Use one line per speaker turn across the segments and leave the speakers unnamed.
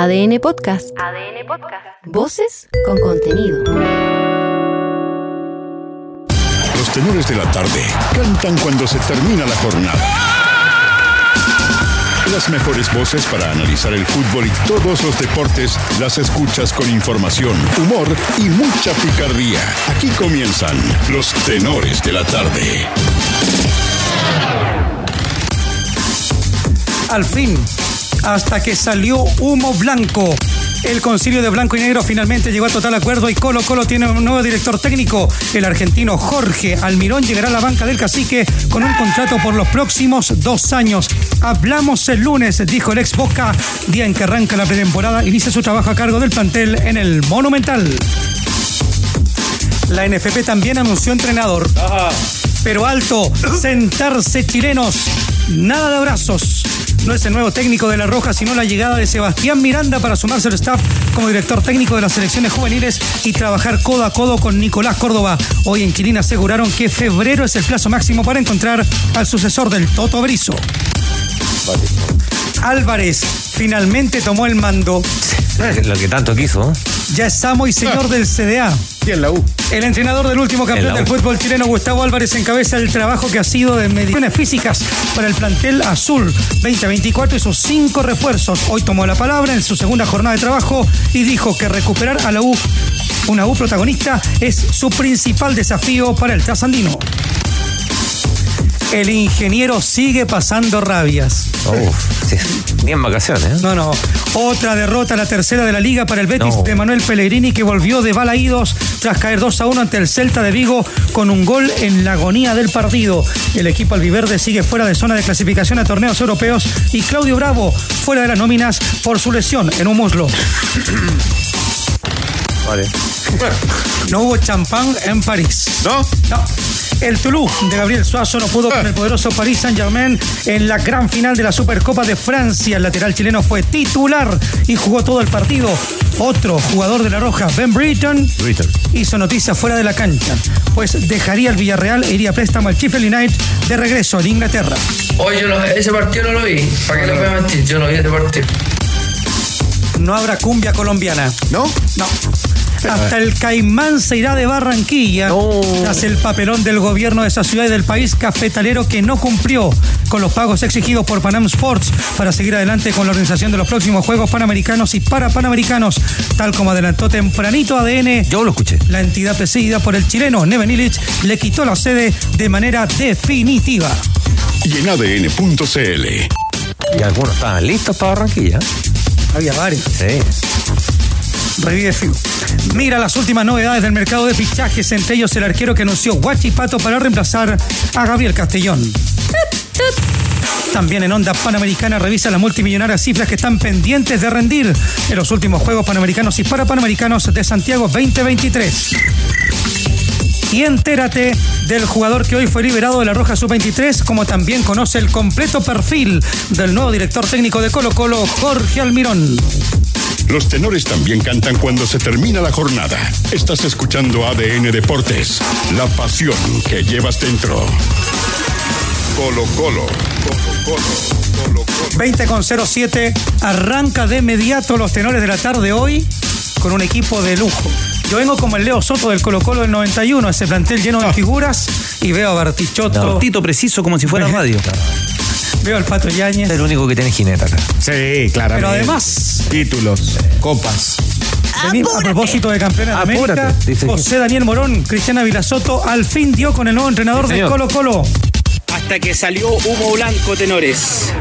ADN Podcast. ADN Podcast. Voces con contenido.
Los tenores de la tarde cantan cuando se termina la jornada. Las mejores voces para analizar el fútbol y todos los deportes las escuchas con información, humor y mucha picardía. Aquí comienzan los tenores de la tarde.
Al fin, hasta que salió humo blanco. El concilio de blanco y negro finalmente llegó a total acuerdo y Colo Colo tiene un nuevo director técnico. El argentino Jorge Almirón llegará a la banca del cacique con un contrato por los próximos dos años. Hablamos el lunes, dijo el ex Boca, día en que arranca la pretemporada, inicia su trabajo a cargo del plantel en el Monumental. La NFP también anunció entrenador. Pero alto, sentarse chilenos, nada de abrazos. No es el nuevo técnico de La Roja, sino la llegada de Sebastián Miranda para sumarse al staff como director técnico de las selecciones juveniles y trabajar codo a codo con Nicolás Córdoba. Hoy en Quilín aseguraron que febrero es el plazo máximo para encontrar al sucesor del Toto Berizo. Álvarez finalmente tomó el mando.
Lo que tanto quiso. ¿eh?
Ya es amo y señor del CDA.
Y en la U.
El entrenador del último campeón del fútbol chileno, Gustavo Álvarez, encabeza el trabajo que ha sido de mediciones físicas para el plantel azul 2024 y sus cinco refuerzos. Hoy tomó la palabra en su segunda jornada de trabajo y dijo que recuperar a la U, una U protagonista, es su principal desafío para el trasandino. El ingeniero sigue pasando rabias.
Uf, sí, ni en vacaciones. ¿eh?
No, no. Otra derrota, la tercera de la liga para el Betis
No.
de Manuel Pellegrini que volvió de balaídos tras caer 2 a 1 ante el Celta de Vigo con un gol en la agonía del partido. El equipo albiverde sigue fuera de zona de clasificación a torneos europeos y Claudio Bravo fuera de las nóminas por su lesión en un muslo.
Vale.
No hubo champán en París.
¿No?
No. El Toulouse de Gabriel Suazo no pudo con el poderoso Paris Saint-Germain en la gran final de la Supercopa de Francia. El lateral chileno fue titular y jugó todo el partido. Otro jugador de la Roja, Ben Britton,
Britton.
hizo noticia fuera de la cancha, pues dejaría el Villarreal e iría a préstamo al Sheffield United de regreso en Inglaterra.
Hoy yo no- ese partido no lo vi. ¿Para qué lo voy a mentir? Yo no vi ese partido.
No habrá cumbia colombiana.
¿No?
No. Hasta el Caimán se irá de Barranquilla
No.
tras el papelón del gobierno de esa ciudad y del país cafetalero que no cumplió con los pagos exigidos por Panam Sports para seguir adelante con la organización de los próximos Juegos Panamericanos y para Panamericanos, tal como adelantó tempranito ADN.
Yo lo escuché.
La entidad presidida por el chileno Neven Illich le quitó la sede de manera definitiva.
Y en ADN.cl.
Y algunos estaban listos para Barranquilla.
Había varios.
Sí.
Revive Fiu. Mira las últimas novedades del mercado de fichajes, entre ellos el arquero que anunció Guachipato para reemplazar a Gabriel Castellón. También en Onda Panamericana revisa las multimillonarias cifras que están pendientes de rendir en los últimos Juegos Panamericanos y para Panamericanos de Santiago 2023. Y entérate del jugador que hoy fue liberado de la Roja Sub-23, como también conoce el completo perfil del nuevo director técnico de Colo Colo, Jorge Almirón.
Los tenores también cantan cuando se termina la jornada. Estás escuchando ADN Deportes, la pasión que llevas dentro. Colo Colo, Colo Colo, Colo Colo.
20 con 07 arranca de inmediato los tenores de la tarde hoy con un equipo de lujo. Yo vengo como el Leo Soto del Colo Colo del 91, ese plantel lleno de figuras, y veo a Bartichotto,
Cortito, preciso, como si fuera radio.
Veo al Pato
Es el único que tiene jineta acá.
Sí, claramente.
pero además,
Títulos, copas.
vení- a propósito de campeones de América. José Daniel Morón, Cristiana Vilasoto, al fin dio con el nuevo entrenador
Sí,
del
señor.
Colo Colo.
Hasta que salió humo blanco, tenores.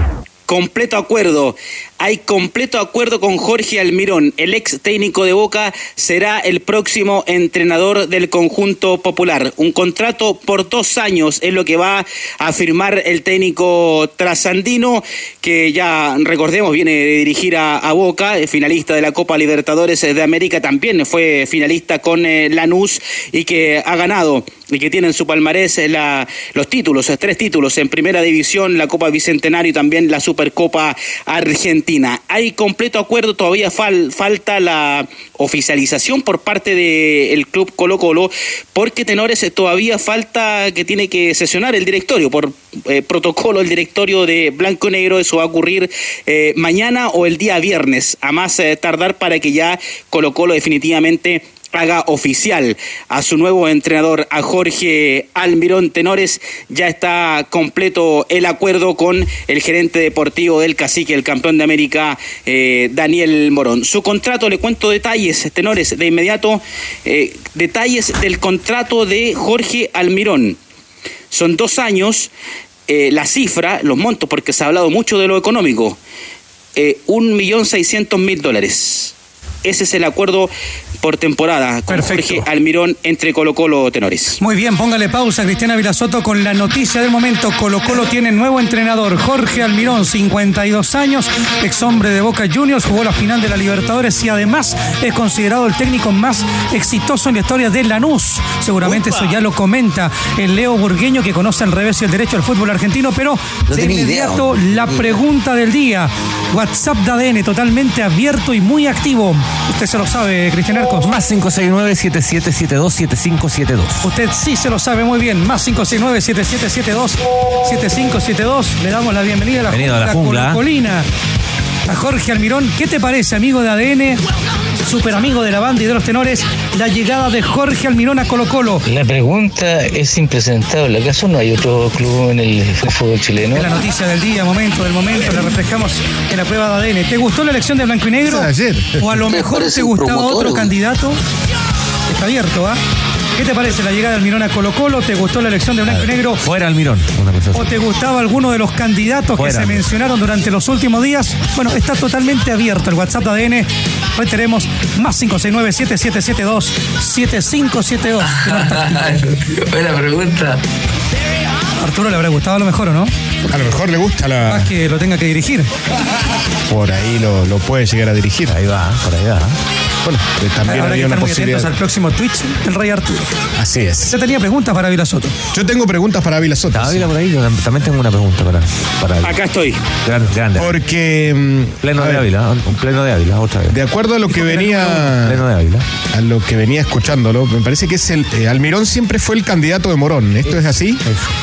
Completo acuerdo. Hay completo acuerdo con Jorge Almirón. El ex técnico de Boca será el próximo entrenador del conjunto popular. Un contrato por dos años es lo que va a firmar el técnico trasandino, que ya recordemos viene de dirigir a, Boca, finalista de la Copa Libertadores de América, también fue finalista con eh, Lanús y que ha ganado y que tiene en su palmarés la- los títulos, tres títulos. En Primera División, la Copa Bicentenario y también la Supercopa Argentina. Hay completo acuerdo, todavía fal- falta la oficialización por parte del club Colo Colo, porque Tenores eh, todavía falta que tiene que sesionar el directorio. Por eh, protocolo, el directorio de Blanco Negro, eso va a ocurrir eh, mañana o el día viernes, a más tardar para que ya Colo Colo definitivamente haga oficial a su nuevo entrenador, a Jorge Almirón Tenores. Ya está completo el acuerdo con el gerente deportivo del Cacique, el campeón de América, eh, Daniel Morón. Su contrato, le cuento detalles, Tenores, de inmediato, eh, detalles del contrato de Jorge Almirón. Son dos años, eh, la cifra, los montos, porque se ha hablado mucho de lo económico, un millón seiscientos mil dólares. Ese es el acuerdo por temporada con
Perfecto.
Jorge Almirón entre Colo Colo Tenores.
Muy bien, póngale pausa, Cristiana Vilasoto, con la noticia del momento. Colo Colo tiene nuevo entrenador, Jorge Almirón, 52 años, ex hombre de Boca Juniors, jugó la final de la Libertadores y además es considerado el técnico más exitoso en la historia de Lanús. Seguramente
Upa.
eso ya lo comenta el Leo Burgueño, que conoce al revés y el derecho del fútbol argentino, pero
No
de
idea,
inmediato
hombre.
la pregunta del día. WhatsApp de ADN totalmente abierto y muy activo. Usted se lo sabe, Cristian Arcos.
Más 569-7772-7572.
Usted sí se lo sabe muy bien. Más 569-7772-7572. Le damos la bienvenida a la
Bienvenido a la jungla.
Colina. A Jorge Almirón. ¿Qué te parece, amigo de ADN? Super amigo de la banda y de los tenores. La llegada de Jorge Almirón a Colo Colo.
La pregunta es impresentable. ¿Acaso no hay otro club en el fútbol chileno?
Es la noticia del día, momento del momento. La refrescamos en la prueba de ADN. ¿Te gustó la elección de Blanco y Negro?
Ayer.
¿O a lo
Me
mejor te gustaba otro candidato? Está abierto, ¿ah? ¿Qué te parece la llegada de Almirón a Colo Colo? ¿Te gustó la elección de Blanco y Negro?
Fuera Almirón. Una.
¿O te gustaba alguno de los candidatos
Fuera.
que se mencionaron durante los últimos días? Bueno, está totalmente abierto el WhatsApp de ADN. Reiteremos, más 569-7772-7572. Tenor táctico.
Buena pregunta.
Arturo le habrá gustado a lo mejor, ¿o no?
A lo mejor le gusta la.
Más que lo tenga que dirigir.
Por ahí lo, lo puede llegar a dirigir.
Ahí va, por ahí va.
Bueno, eh, también
que
había una
estar muy atentos
posibilidad.
al próximo Twitch del Rey Arturo.
Así es.
Yo tenía preguntas para Vila Soto.
Yo tengo preguntas para Ávila Soto.
¿Está Ávila por ahí? Yo también tengo una pregunta para, para
Acá estoy.
Grande, grande.
Porque. mm,
Pleno de
ver,
Ávila, un pleno de Ávila, otra vez.
De acuerdo a lo que venía.
Pleno de Ávila.
A lo que venía escuchándolo, me parece que es el. eh, Almirón siempre fue el candidato de Morón. ¿Esto es así?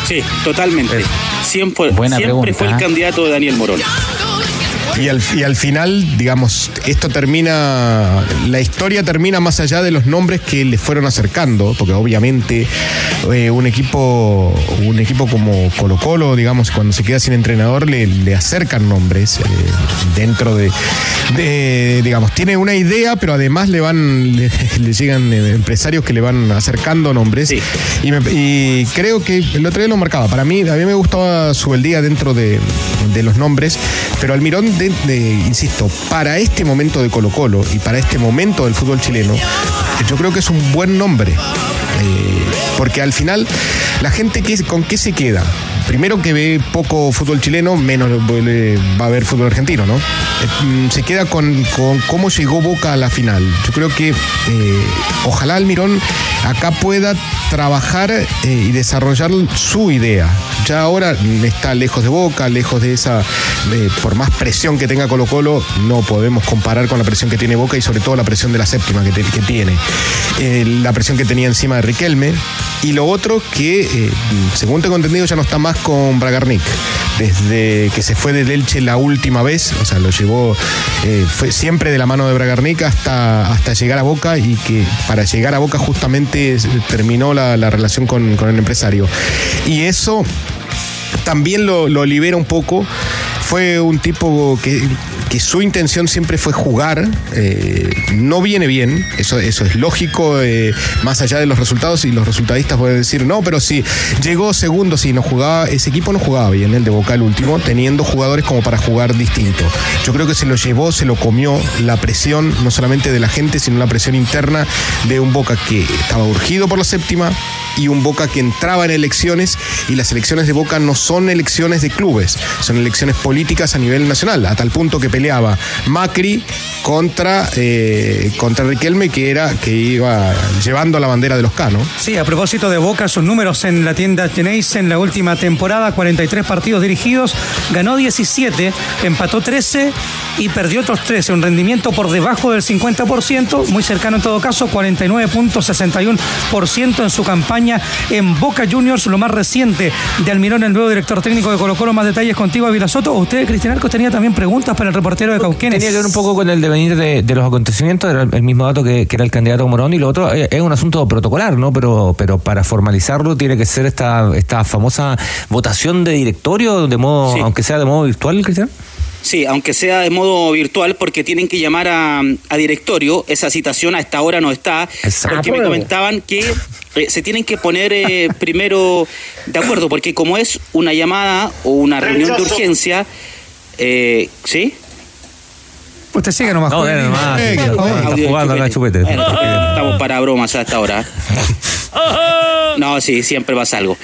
Sí, totalmente. Siempre,
Buena
siempre
pregunta,
fue el
¿eh?
candidato de Daniel Morón.
Y al, y al final, digamos, esto termina, la historia termina más allá de los nombres que le fueron acercando, porque obviamente eh, un equipo un equipo como Colo Colo, digamos, cuando se queda sin entrenador, le, le acercan nombres eh, dentro de, de, digamos, tiene una idea, pero además le van, le, le llegan eh, empresarios que le van acercando nombres.
Sí.
Y, me- y creo que el otro día lo marcaba. Para mí, a mí me gustaba su día dentro de, de los nombres, pero Almirón, insisto, para este momento de Colo Colo y para este momento del fútbol chileno, yo creo que es un buen nombre. Eh, porque al final, la gente que, con qué se queda. Primero que ve poco fútbol chileno, menos va a ver fútbol argentino, ¿no? Eh, mm, Se queda con, con cómo llegó Boca a la final. Yo creo que eh, ojalá Almirón acá pueda trabajar eh, y desarrollar su idea. Ya ahora está lejos de Boca, lejos de esa, por más presión que tenga Colo Colo, no podemos comparar con la presión que tiene Boca y sobre todo la presión de la séptima que, tiene. Eh, la presión que tenía encima de Riquelme. Y lo otro que, eh, según tengo entendido, ya no está más con Bragarnik. Desde que se fue del Elche la última vez, o sea, lo llevó fue siempre de la mano de Bragarnik hasta, hasta llegar a Boca y que para llegar a Boca justamente eh, terminó la, la relación con, con el empresario. Y eso también lo, lo libera un poco. Fue un tipo que, su intención siempre fue jugar. eh, no viene bien, eso, eso es lógico, eh, más allá de los resultados. Y los resultadistas pueden decir, no, pero si llegó segundo, si no jugaba, ese equipo no jugaba bien, el de Boca el último, teniendo jugadores como para jugar distinto. Yo creo que se lo llevó, se lo comió la presión, no solamente de la gente, sino la presión interna de un Boca que estaba urgido por la séptima y un Boca que entraba en elecciones y las elecciones de Boca no son elecciones de clubes, son elecciones políticas a nivel nacional, a tal punto que Macri contra, eh, contra Riquelme, que era que iba llevando la bandera de los K, ¿no?
Sí, a propósito de Boca, sus números en la tienda tenéis en la última temporada, 43 partidos dirigidos, ganó 17, empató 13 y perdió otros 13, un rendimiento por debajo del 50%, muy cercano en todo caso, 49.61% en su campaña en Boca Juniors, lo más reciente de Almirón, el nuevo director técnico de Colo Colo. Más detalles contigo, Ávila Soto. Usted, Cristian Arcos, tenía también preguntas para el reportero de Cauquenes.
Tenía que ver un poco con el devenir de, de los acontecimientos, era el mismo dato que, que era el candidato Morón, y lo otro es, es un asunto protocolar, ¿no? Pero, pero para formalizarlo tiene que ser esta, esta famosa votación de directorio, de modo,
Sí.
aunque sea de modo virtual, Cristian.
Sí, aunque sea de modo virtual, porque tienen que llamar a, a directorio. Esa citación a esta hora no está,
Exacto.
porque me comentaban que eh, se tienen que poner eh, primero de acuerdo, porque como es una llamada o una reunión de urgencia, eh, ¿sí?
Usted sigue nomás.
No, dale nomás,
Eh,
sí. Está jugando acá, chupete.
Estamos para bromas a esta hora. No, sí, siempre pasa algo.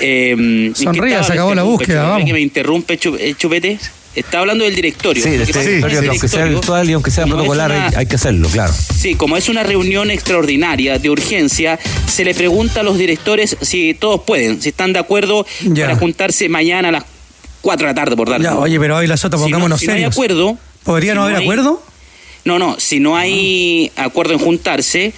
Eh,
Sonría,
¿en qué
se acabó la búsqueda, vamos.
que me interrumpe, eh, Chupete. Está hablando del directorio.
Sí, este
que
directorio,
ese
aunque sea virtual y aunque sea
como es
protocolar,
una-
hay, hay que hacerlo, claro.
Sí, como es una reunión extraordinaria de urgencia, se le pregunta a los directores si todos pueden, si están de acuerdo
Ya.
para juntarse mañana a las 4 de la tarde, por darle.
Ya, oye, pero Soto,
si no,
pongámonos
si no hay
serios.
acuerdo.
¿Podría
si
no haber
hay-
acuerdo?
No, no, si no hay acuerdo en juntarse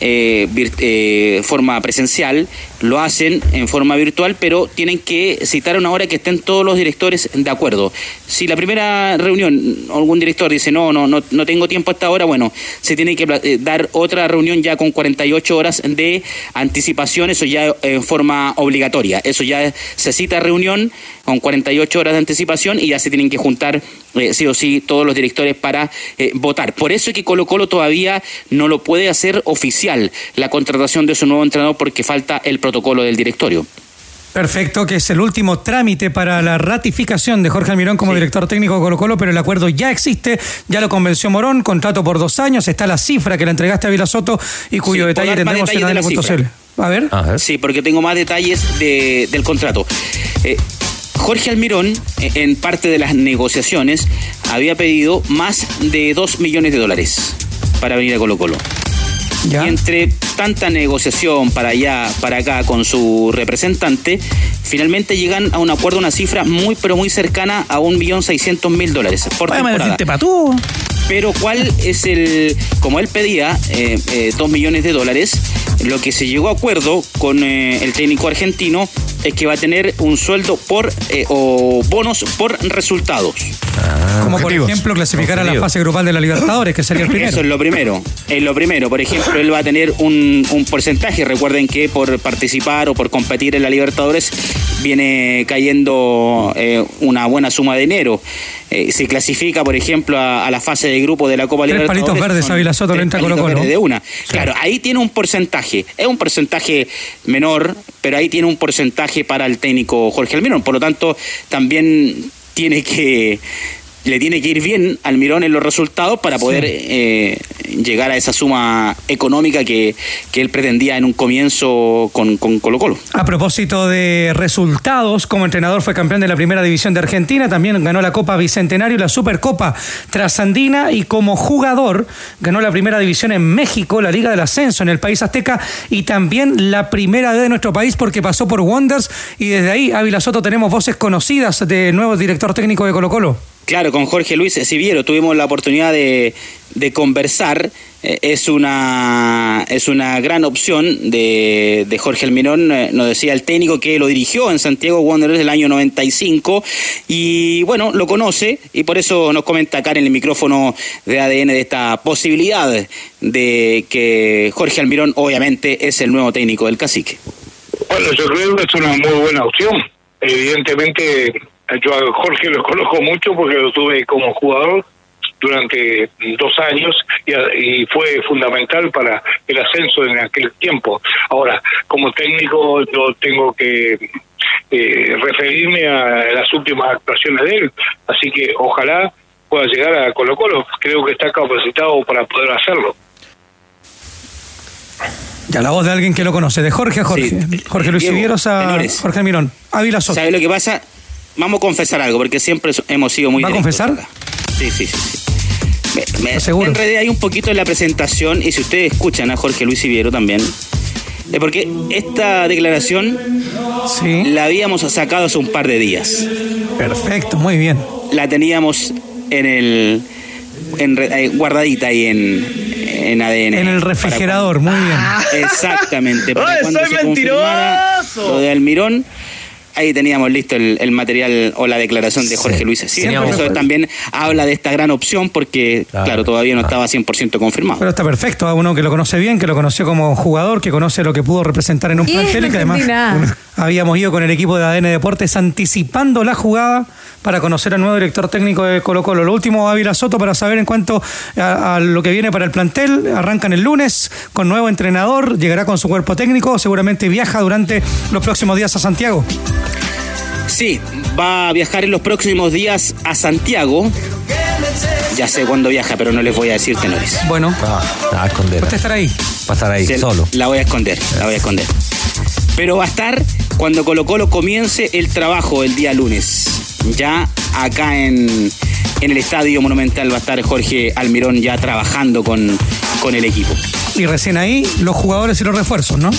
eh, vir- eh, forma presencial, lo hacen en forma virtual, pero tienen que citar una hora que estén todos los directores de acuerdo. Si la primera reunión algún director dice no, no, no, no tengo tiempo a esta hora, bueno, se tiene que eh, dar otra reunión ya con 48 horas de anticipación, eso ya en forma obligatoria. Eso ya se cita reunión con 48 horas de anticipación y ya se tienen que juntar eh, sí o sí todos los directores para eh, votar. Por eso es que Colo Colo todavía no lo puede hacer oficial la contratación de su nuevo entrenador porque falta el protocolo del directorio.
Perfecto, que es el último trámite para la ratificación de Jorge Almirón como director técnico de Colo Colo, pero el acuerdo ya existe, ya lo convenció Morón, contrato por dos años, está la cifra que le entregaste a Vila Soto y cuyo
Sí,
detalle tendremos en ADN.cl. A ver.
Sí, porque tengo más detalles de- del contrato. Eh, Jorge Almirón, eh, en parte de las negociaciones, había pedido más de 2 millones de dólares para venir a Colo Colo.
Ya.
Y entre tanta negociación para allá, para acá con su representante, finalmente llegan a un acuerdo, una cifra muy, pero muy cercana a 1.600.000 dólares por temporada.
patú.
Pero cuál es el, como él pedía, eh, eh, dos millones de dólares, lo que se llegó a acuerdo con eh, el técnico argentino es que va a tener un sueldo por eh, o bonos por resultados.
Como por
objetivos.
ejemplo clasificar a la
Objetivos.
fase grupal de la Libertadores, que sería el
Eso
primero.
es lo primero. Es lo primero. Por ejemplo, él va a tener un, un porcentaje. Recuerden que por participar o por competir en la Libertadores viene cayendo eh, una buena suma de dinero. Eh, se clasifica, por ejemplo, a, a la fase de grupo de la Copa
Tres
Libertadores.
palitos verdes, Ávila Soto,
tres
entra
palitos
Colo-Colo.
verdes de una. Claro, ahí tiene un porcentaje. Es un porcentaje menor, pero ahí tiene un porcentaje para el técnico Jorge Almirón. Por lo tanto, también tiene que le tiene que ir bien al Mirón en los resultados para poder eh, llegar a esa suma económica que, que él pretendía en un comienzo con, con Colo Colo.
A propósito de resultados, como entrenador fue campeón de la primera división de Argentina, también ganó la Copa Bicentenario y la Supercopa Trasandina y como jugador ganó la primera división en México, la Liga del Ascenso en el país azteca y también la primera D de nuestro país porque pasó por Wonders y desde ahí, Ávila Soto, tenemos voces conocidas del nuevo director técnico de Colo Colo.
Claro, con Jorge Luis Siviero tuvimos la oportunidad de, conversar. Eh, es, una, es una gran opción de, de Jorge Almirón, eh, nos decía el técnico que lo dirigió en Santiago Wanderers el año 95 y bueno, lo conoce y por eso nos comenta acá en el micrófono de ADN de esta posibilidad de que Jorge Almirón obviamente es el nuevo técnico del cacique.
Bueno, yo creo que es una muy buena opción. Evidentemente, yo a Jorge lo conozco mucho porque lo tuve como jugador durante dos años y, y fue fundamental para el ascenso en aquel tiempo. Ahora, como técnico, yo tengo que eh, referirme a las últimas actuaciones de él, así que ojalá pueda llegar a Colo Colo. Creo que está capacitado para poder hacerlo.
Ya la voz de alguien que lo conoce, de Jorge a Jorge.
Sí.
Jorge Luis
Diego,
a
Tenores.
Jorge Almirón. Ávila Soto.
¿Sabe lo que pasa? Vamos a confesar algo, porque siempre hemos sido muy
¿Va a confesar?
acá. Sí, sí, sí. sí. Me, me,
Seguro.
me enredé ahí un poquito en la presentación y si ustedes escuchan a Jorge Luis Iviero también, es porque esta declaración
Sí.
la habíamos sacado hace un par de días.
Perfecto, muy bien.
La teníamos en el en re- eh, guardadita ahí en, en ADN.
En el
Para
refrigerador, muy bien.
cuando- exactamente. Para
¡Ay,
cuando
soy
se
mentiroso!
Lo de Almirón. Ahí teníamos listo el, el material o la declaración de Jorge
Sí.
Luis. Sí, por eso también habla de esta gran opción porque,
Claro.
claro, todavía no estaba 100% confirmado.
Pero está perfecto, a uno que lo conoce bien, que lo conoció como jugador, que conoce lo que pudo representar en un plantel y que además habíamos ido con el equipo de ADN Deportes anticipando la jugada para conocer al nuevo director técnico de Colo Colo. Lo último, Ávila Soto, para saber en cuanto a, a lo que viene para el plantel. Arrancan el lunes con nuevo entrenador, llegará con su cuerpo técnico, seguramente viaja durante los próximos días a Santiago.
Sí, va a viajar en los próximos días a Santiago. Ya sé cuándo viaja, pero no les voy a decir tenores.
Bueno,
Ah, a esconder.
usted estará ahí.
Pasar ahí
Se-
solo.
La voy a esconder, la voy a esconder. Pero va a estar cuando Colo Colo comience el trabajo el día lunes. Ya acá en, en el Estadio Monumental va a estar Jorge Almirón ya trabajando con, con el equipo.
Y recién ahí, los jugadores y los refuerzos, ¿no?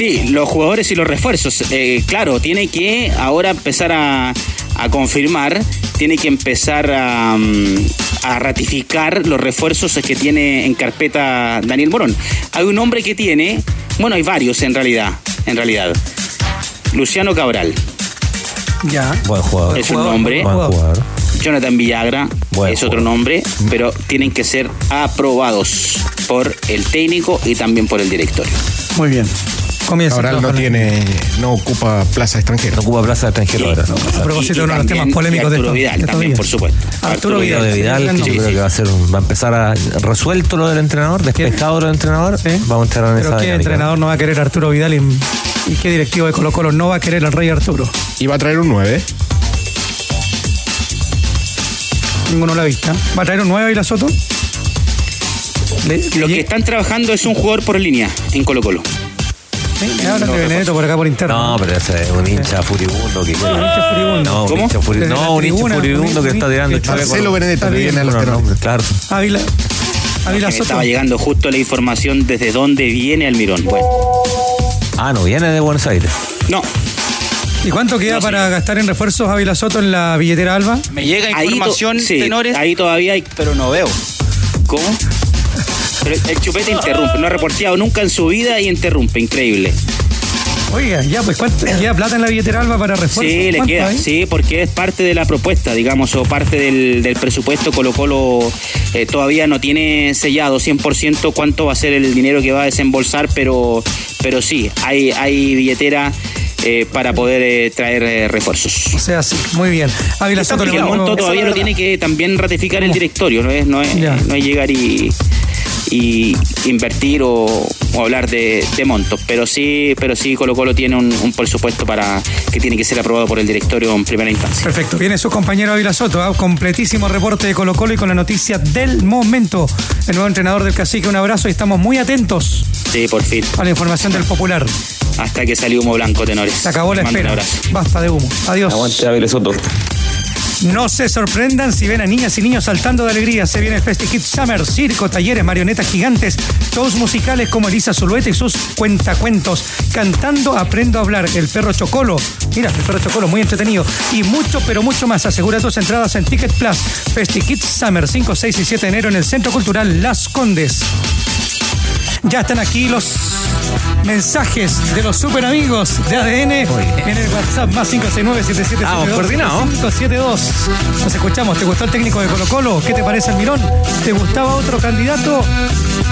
Sí, los jugadores y los refuerzos. Eh, claro, tiene que ahora empezar a, a confirmar, tiene que empezar a, mm, a ratificar los refuerzos que tiene en carpeta Daniel Morón. Hay un hombre que tiene, bueno, hay varios en realidad, en realidad. Luciano Cabral,
Ya.
Buen jugador.
Es un nombre.
Buen jugador.
Jonathan Villagra
Buen
es otro nombre, pero tienen que ser aprobados por el técnico y también por el directorio.
Muy bien. Comienza. El
no tiene, no ocupa plaza extranjera.
No ocupa plaza de extranjero ahora.
A propósito de uno de los temas polémicos de
Arturo Vidal
de estos
también,
días.
por supuesto.
Arturo
Lo
Vidal.
de Vidal, que yo creo que va a ser un- va a empezar a resuelto lo del entrenador, despejado lo del entrenador,
Sí.
vamos a entrar en
Pero
esa
qué
dinámica.
entrenador no va a querer a Arturo Vidal y, y qué directivo de Colo Colo no va a querer al Rey Arturo.
Y va a traer un 9.
Ninguno la vista. ¿Va a traer un 9 y la Soto? Le-
Lo que están trabajando es un jugador por línea en Colo Colo.
Sí, me hablan de Benedetto por acá por interno.
No, pero ese es un hincha furibundo que.
Un hincha furibundo.
No, un
¿Cómo?
hincha furi-
Desde
no, un hincha furibundo
un
que está tirando
que
chaleco.
Marcelo Benedetto
bien,
viene a los
claro.
Ávila, Ávila
estaba llegando justo la información desde dónde viene Almirón. Bueno,
Ah, no, viene de Buenos Aires.
no,
¿Y cuánto queda
No,
para gastar en refuerzos Ávila Soto en la billetera Alba?
Me llega
ahí,
información,
sí,
tenores,
ahí todavía hay...
pero no veo.
¿Cómo? Pero el chupete interrumpe, no ha reporteado nunca en su vida y interrumpe, increíble.
Oiga, ya, pues ¿cuánto queda plata en la billetera Alba para refuerzos?
Sí, le
¿Cuánto
queda,
hay?
sí, porque es parte de la propuesta, digamos, o parte del, del presupuesto. Colo Colo eh, todavía no tiene sellado 100% cuánto va a ser el dinero que va a desembolsar, pero, pero sí, hay, hay billetera eh, para poder eh, traer eh, refuerzos.
O sea, sí, muy bien. Ávila
el monto todavía lo tiene que también ratificar el directorio, no es, no es, no es llegar y, y invertir o, o hablar de, de montos, pero sí, pero sí Colo Colo tiene un, un presupuesto para que tiene que ser aprobado por el directorio en primera instancia.
Perfecto. Viene su compañero Ávila Soto, ¿ah? completísimo reporte de Colo Colo y con la noticia del momento. El nuevo entrenador del Cacique, un abrazo y estamos muy atentos
Sí, por fin.
a la información del Popular.
Hasta que salió humo blanco, tenores.
Se acabó la espera.
abrazo.
Basta de humo. Adiós.
Aguante Ávila Soto.
No se sorprendan si ven a niñas y niños saltando de alegría. Se viene el Festi Kids Summer, circo, talleres, marionetas gigantes, shows musicales como Elisa Zulueta y sus cuentacuentos. Cantando Aprendo a hablar, el perro Chocolo. Mira, el perro Chocolo, muy entretenido. Y mucho, pero mucho más. Asegura tus entradas en Ticket Plus. Festi Kids Summer, 5, 6 y 7 de enero en el Centro Cultural Las Condes. Ya están aquí los mensajes de los super amigos de ADN en el WhatsApp más 569
Vamos, coordinado.
572. Nos escuchamos. ¿Te gustó el técnico de Colo Colo? ¿Qué te parece Almirón? ¿Te gustaba otro candidato?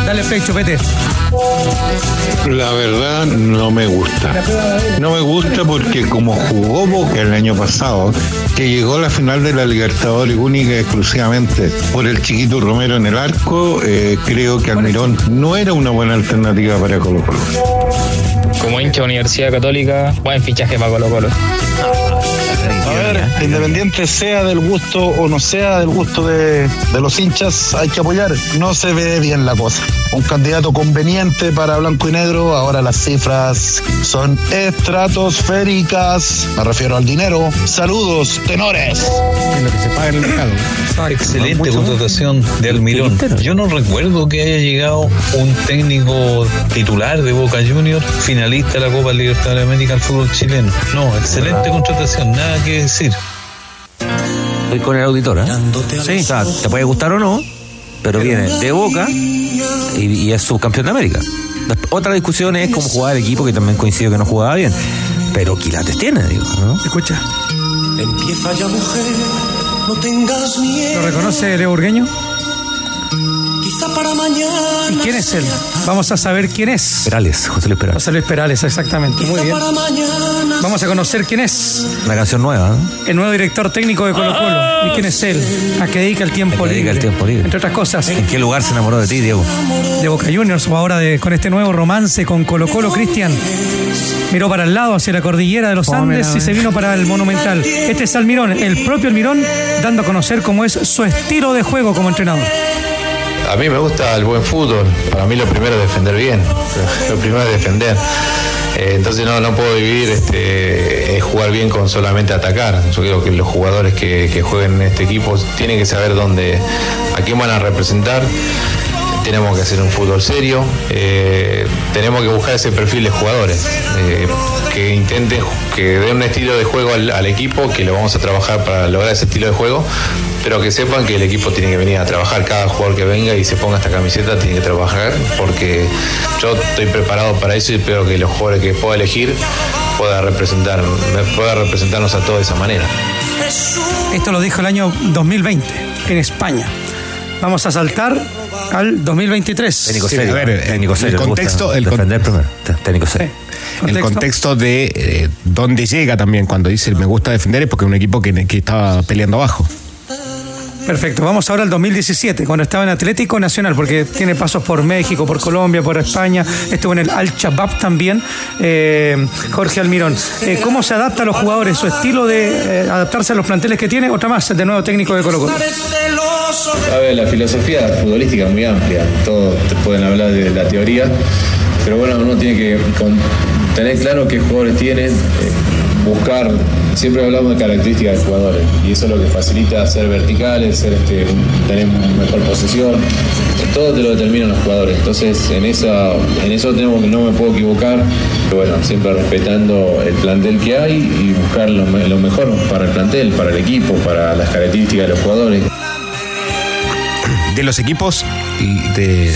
Dale play, chupete.
La verdad no me gusta. No me gusta porque como jugó Boca el año pasado, que llegó a la final de la Libertadores única y exclusivamente por el chiquito Romero en el arco, eh, creo que Almirón no era una buena alternativa para Colo Colo.
Como hincha de Universidad Católica, buen fichaje para Colo Colo.
A ver, independiente sea del gusto o no sea del gusto de, de los hinchas, hay que apoyar. No se ve bien la cosa. Un candidato conveniente para blanco y negro. Ahora las cifras son estratosféricas. Me refiero al dinero. Saludos, tenores.
Es lo que se paga en el mercado.
Excelente contratación de Almirón. Yo no recuerdo que haya llegado un técnico titular de Boca Juniors, finalista de la Copa Libertadores de América al fútbol chileno. No, excelente contratación, nada que decir.
Estoy con el auditor, ¿eh? Sí. O sea, te puede gustar o no, pero viene de Boca y, y es subcampeón de América. Otra discusión es cómo jugaba el equipo, que también coincido que no jugaba bien. Pero quilates tiene, digo, ¿no?
Escucha.
Empieza ya, mujer, no tengas miedo.
¿Lo reconoce Leo Burgueño?
Para mañana.
¿Y quién es él? Vamos a saber quién es.
Perales, José Luis Perales.
José Luis Perales, exactamente. Muy bien.
Para mañana.
Vamos a conocer quién es
Una canción nueva, ¿no?
el nuevo director técnico de Colo Colo. ¿Y quién es él? ¿A qué dedica el tiempo
¿A qué dedica
libre?
el tiempo libre?
Entre otras cosas,
¿En qué lugar se enamoró de ti, Diego?
de Boca Juniors o ahora de, con este nuevo romance con Colo Colo, Cristian. Miró para el lado, hacia la cordillera de los Andes y se vino para el Monumental. Este es Almirón, el propio Almirón, dando a conocer cómo es su estilo de juego como entrenador.
A mí me gusta el buen fútbol. Para mí lo primero es defender bien. Lo primero es defender. Eh, entonces no, no puedo vivir este, eh, jugar bien con solamente atacar. Yo creo que los jugadores que, jueguen en este equipo tienen que saber dónde, a quién van a representar. Tenemos que hacer un fútbol serio. eh, tenemos que buscar ese perfil de jugadores que intenten, que den un estilo de juego al, al equipo, que lo vamos a trabajar para lograr ese estilo de juego, pero que sepan que el equipo tiene que venir a trabajar. Cada jugador que venga y se ponga esta camiseta tiene que trabajar, porque yo estoy preparado para eso y espero que los jugadores que pueda elegir pueda representar, pueda representarnos a todos de esa manera.
Esto lo dijo el año 2020 en España. Vamos a saltar al 2023.
Técnico
Sí,
serio.
a ver,
técnico
el
serio. gusta
contexto- el con-
defender primero. Técnico serio.
El contexto de eh, dónde llega también cuando dice me gusta defender es porque es un equipo que, que estaba peleando abajo.
Perfecto, vamos ahora al 2017, cuando estaba en Atlético Nacional, porque tiene pasos por México, por Colombia, por España, estuvo en el Al Shabab también, eh, Jorge Almirón. Eh, ¿Cómo se adapta a los jugadores, su estilo de eh, adaptarse a los planteles que tiene? Otra más, de nuevo técnico de Colo Colo.
A ver, la filosofía futbolística es muy amplia. Todos te pueden hablar de la teoría, pero bueno, uno tiene que tener claro qué jugadores tienen, buscar. Siempre hablamos de características de jugadores y eso es lo que facilita ser verticales, ser este, tener mejor posesión. Todo te lo determinan los jugadores. Entonces, en, esa, en eso tenemos que no me puedo equivocar. Pero bueno, siempre respetando el plantel que hay y buscar lo, me- lo mejor para el plantel, para el equipo, para las características de los jugadores.
De los equipos, de,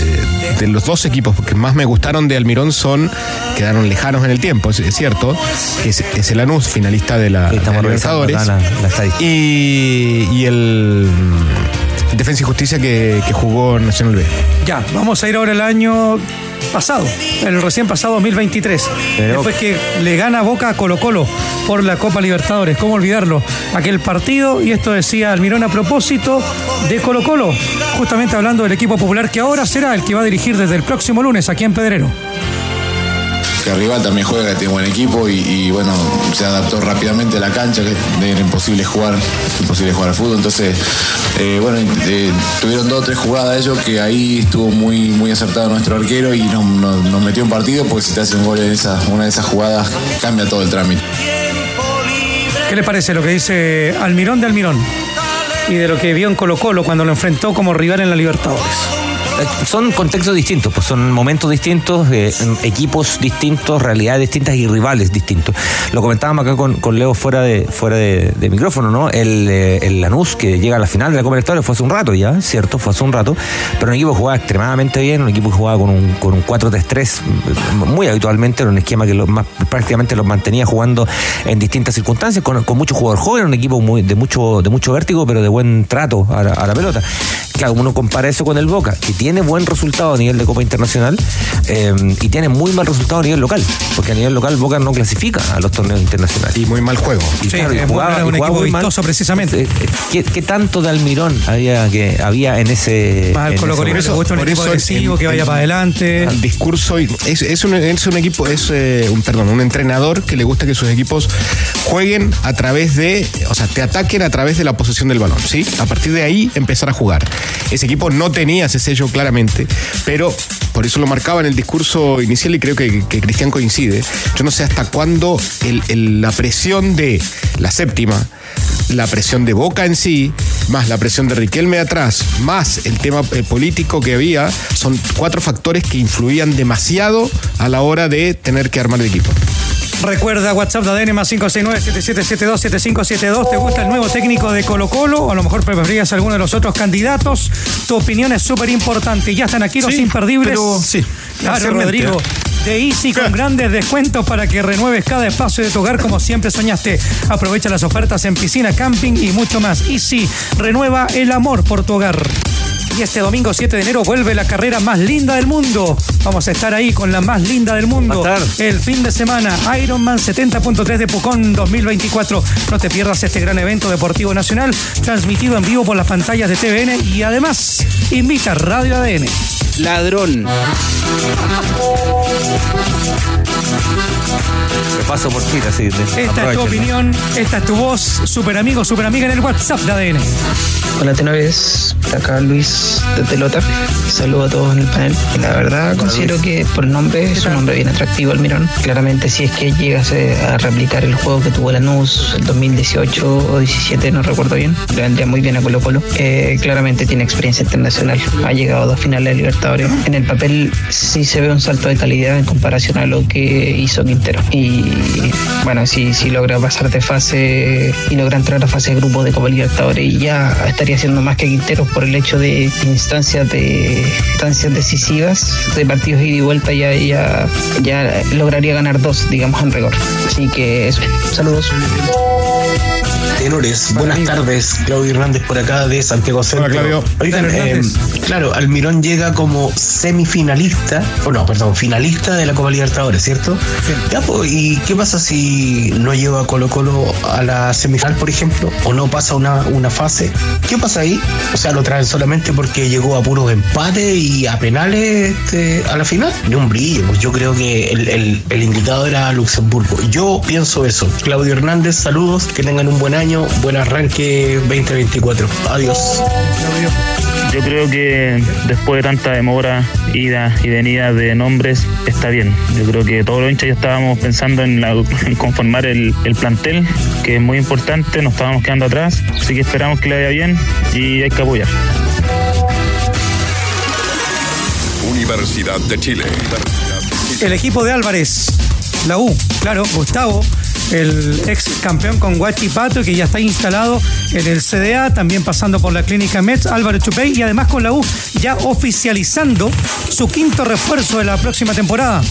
de los dos equipos que más me gustaron de Almirón son, quedaron lejanos en el tiempo, es, es cierto, que es, es el Anus, finalista de la, de la Libertadores,
acá la- la estadística.
y, y el mm, Defensa y Justicia que, que jugó en Nacional B.
Ya, vamos a ir ahora al año pasado, el recién pasado 2023.
Pero-
Después que le gana Boca a Colo Colo por la Copa Libertadores. ¿Cómo olvidarlo? Aquel partido, y esto decía Almirón a propósito de Colo Colo, justamente hablando del equipo popular que ahora será el que va a dirigir desde el próximo lunes aquí en Pedrero.
Que rival también juega, que tiene buen equipo y, bueno, se adaptó rápidamente a la cancha, que era imposible jugar, imposible jugar al fútbol. Entonces, eh, bueno, eh, tuvieron dos o tres jugadas ellos que ahí estuvo muy, muy acertado nuestro arquero y nos, metió en partido porque si te hacen un gol en esa, una de esas jugadas cambia todo el trámite.
¿Qué le parece lo que dice Almirón de Almirón? Y de lo que vio en Colo Colo cuando lo enfrentó como rival en la Libertadores.
Eh, Son contextos distintos, pues son momentos distintos, eh, equipos distintos, realidades distintas y rivales distintos. Lo comentábamos acá con, con Leo fuera de fuera de, de micrófono, ¿no? El, eh, el Lanús que llega a la final de la Copa Libertadores fue hace un rato ya, ¿cierto? Fue hace un rato, pero un equipo que jugaba extremadamente bien, un equipo que jugaba con un, con un 4-3-3 muy habitualmente, era un esquema que lo- más, prácticamente los mantenía jugando en distintas circunstancias, con, con mucho jugador joven, un equipo muy, de mucho de mucho vértigo, pero de buen trato a la, a la pelota. Claro, uno compara eso con el Boca, que tiene buen resultado a nivel de Copa Internacional eh, y tiene muy mal resultado a nivel local, porque a nivel local Boca no clasifica a los torneos internacionales.
Y muy mal juego.
Y,
Sí,
claro, y jugaba-
Boca era
y
un equipo
mal.
vistoso precisamente.
Eh, eh, ¿Qué, qué tanto de Almirón había que había en ese
Más al
en
Colo le gusta un
por
equipo
eso
agresivo
el-
que vaya para adelante.
El discurso y- es, es un, es un equipo, es eh, un perdón, un entrenador que le gusta que sus equipos jueguen a través de, o sea, te ataquen a través de la posesión del balón, ¿sí? A partir de ahí empezar a jugar. Ese equipo no tenía ese sello claramente, pero por eso lo marcaba en el discurso inicial y creo que, Cristian coincide. Yo no sé hasta cuándo la presión de la séptima, la presión de Boca en sí, más la presión de Riquelme atrás, más el tema eh, político que había, son cuatro factores que influían demasiado a la hora de tener que armar el equipo.
Recuerda WhatsApp de ADN más 569-7772-7572. ¿Te gusta el nuevo técnico de Colo Colo? O a lo mejor preferirías alguno de los otros candidatos. Tu opinión es súper importante. Ya están aquí los
Sí,
imperdibles.
pero sí,
Claro, Rodrigo.
¿eh?
De Easy con grandes descuentos para que renueves cada espacio de tu hogar como siempre soñaste. Aprovecha las ofertas en piscina, camping y mucho más. Easy, renueva el amor por tu hogar. Y este domingo 7 de enero vuelve la carrera más linda del mundo. Vamos a estar ahí con la más linda del mundo. El fin de semana, Ironman 70.3 de Pucón 2024. No te pierdas este gran evento deportivo nacional, transmitido en vivo por las pantallas de TVN y además invita Radio ADN.
Ladrón.
Me paso por ti, así. de-
Esta es tu opinión, esta es tu voz, super amigo, super amiga en el WhatsApp de ADN.
Hola tenores, acá Luis de Telota. Saludo a todos en el panel. La verdad considero que por el nombre es un nombre bien atractivo Almirón. Claramente si es que llegase a replicar el juego que tuvo Lanús el 2018 o 17, no recuerdo bien, le vendría muy bien a Colo Colo. Eh, claramente tiene experiencia internacional, ha llegado a dos finales de En el papel sí se ve un salto de calidad en comparación a lo que hizo Quintero. Y bueno, si, si logra pasar de fase y logra entrar a fase de grupo de Copa Libertadores, ya estaría haciendo más que Quintero por el hecho de instancias de instancias decisivas, de partidos ida y vuelta, ya, ya, ya lograría ganar dos, digamos, en rigor. Así que eso. Saludos.
Tenores, buenas tardes. Claudio Hernández por acá de Santiago Centro.
Hola, Claudio.
Oigan, eh, claro, Almirón llega como semifinalista, o no, perdón, finalista de la Copa Libertadores, ¿cierto? Ya, pues, ¿y qué pasa si no lleva a Colo Colo a la semifinal, por ejemplo? ¿O no pasa una, una fase? ¿Qué pasa ahí? O sea, lo traen solamente porque llegó a puros empates y a penales este, a la final. Ni un brillo, pues yo creo que el, el- el indicado era Luxemburgo. Yo pienso eso. Claudio Hernández, saludos, que tengan un buen año, buen arranque 2024. Adiós.
Yo creo que después de tanta demora, ida y venida de nombres, está bien. Yo creo que todos los hinchas ya estábamos pensando en, la- en conformar el, el plantel, que es muy importante, nos estábamos quedando atrás, así que esperamos que le vaya bien y hay que apoyar.
Universidad de Chile.
El equipo de Álvarez, la U, claro, Gustavo, el ex campeón con Guachipato, que ya está instalado en el CDA, también pasando por la clínica Mets, Álvaro Chupey, y además con la U ya oficializando su quinto refuerzo de la próxima temporada.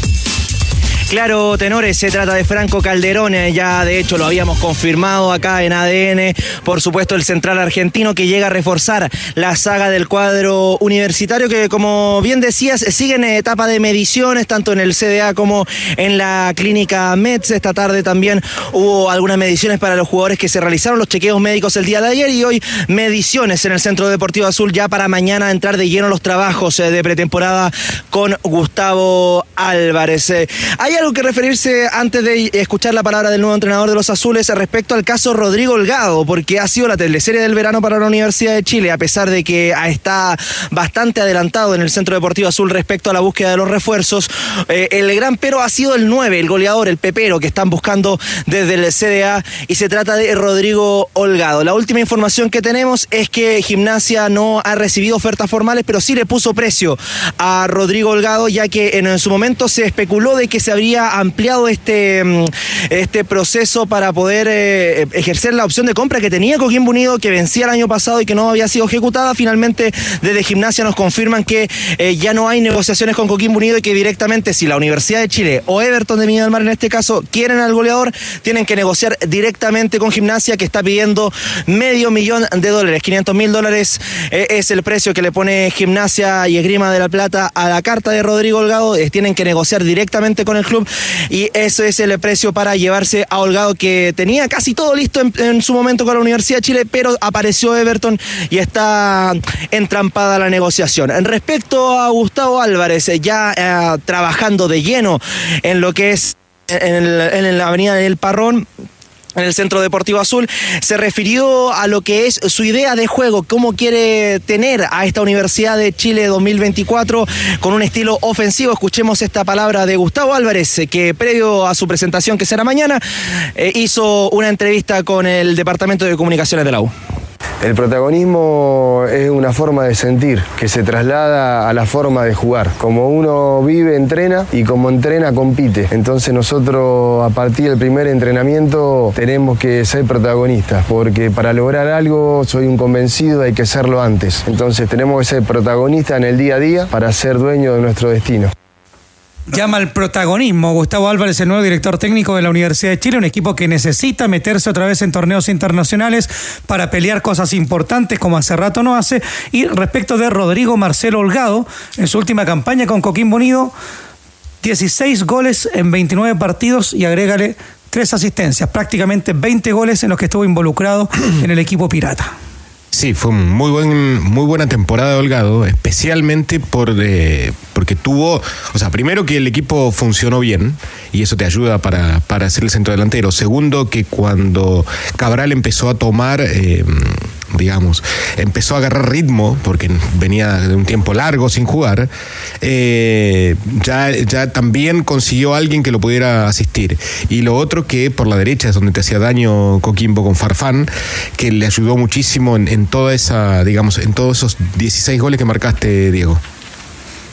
Claro, tenores, se trata de Franco Calderón, ya de hecho lo habíamos confirmado acá en ADN, por supuesto el central argentino que llega a reforzar la saga del cuadro universitario que como bien decías sigue en etapa de mediciones tanto en el CDA como en la clínica METS. Esta tarde también hubo algunas mediciones para los jugadores que se realizaron los chequeos médicos el día de ayer y hoy mediciones en el Centro Deportivo Azul ya para mañana entrar de lleno los trabajos eh, de pretemporada con Gustavo Álvarez. Eh, algo que referirse antes de escuchar la palabra del nuevo entrenador de los Azules respecto al caso Rodrigo Holgado, porque ha sido la teleserie del verano para la Universidad de Chile, a pesar de que está bastante adelantado en el Centro Deportivo Azul respecto a la búsqueda de los refuerzos. Eh, el gran pero ha sido el 9, el goleador, el pepero que están buscando desde el CDA y se trata de Rodrigo Holgado. La última información que tenemos es que Gimnasia no ha recibido ofertas formales, pero sí le puso precio a Rodrigo Holgado, ya que en su momento se especuló de que se habría ampliado este, mm, este proceso para poder eh, ejercer la opción de compra que tenía Coquimbo Unido, que vencía el año pasado y que no había sido ejecutada. Finalmente, desde Gimnasia nos confirman que eh, ya no hay negociaciones con Coquimbo Unido y que directamente, si la Universidad de Chile o Everton de Viña del Mar en este caso quieren al goleador, tienen que negociar directamente con Gimnasia, que está pidiendo medio millón de dólares. 500 mil dólares eh, es el precio que le pone Gimnasia y Esgrima de la Plata a la carta de Rodrigo Holgado. Tienen que negociar directamente con el y eso es el precio para llevarse a Holgado, que tenía casi todo listo en, su momento con la Universidad de Chile, pero apareció Everton y está entrampada la negociación. Respecto a Gustavo Álvarez, ya eh, trabajando de lleno en lo que es en, en la avenida del Parrón, en el Centro Deportivo Azul, se refirió a lo que es su idea de juego, cómo quiere tener a esta Universidad de Chile 2024 con un estilo ofensivo. Escuchemos esta palabra de Gustavo Álvarez, eh, que previo a su presentación, que será mañana, eh, hizo una entrevista con el Departamento de Comunicaciones de la U.
El protagonismo es una forma de sentir que se traslada a la forma de jugar. Como uno vive, entrena y como entrena, compite. Entonces nosotros a partir del primer entrenamiento tenemos que ser protagonistas, porque para lograr algo soy un convencido, hay que serlo antes. Entonces tenemos que ser protagonistas en el día a día para ser dueños de nuestro destino
llama al protagonismo. Gustavo Álvarez, el nuevo director técnico de la Universidad de Chile, un equipo que necesita meterse otra vez en torneos internacionales para pelear cosas importantes como hace rato no hace. Y respecto de Rodrigo Marcelo Holgado, en su última campaña con Coquimbo Unido, 16 goles en 29 partidos y agrégale tres asistencias, prácticamente 20 goles en los que estuvo involucrado en el equipo pirata.
Sí, fue muy buen, muy buena temporada de Holgado, especialmente por, eh, porque tuvo, o sea, primero que el equipo funcionó bien y eso te ayuda para, para ser el centro delantero. Segundo, que cuando Cabral empezó a tomar eh, digamos, empezó a agarrar ritmo, porque venía de un tiempo largo sin jugar, eh, ya, ya también consiguió alguien que lo pudiera asistir. Y lo otro que por la derecha es donde te hacía daño Coquimbo con Farfán, que le ayudó muchísimo en, en toda esa, digamos, en todos esos 16 goles que marcaste, Diego.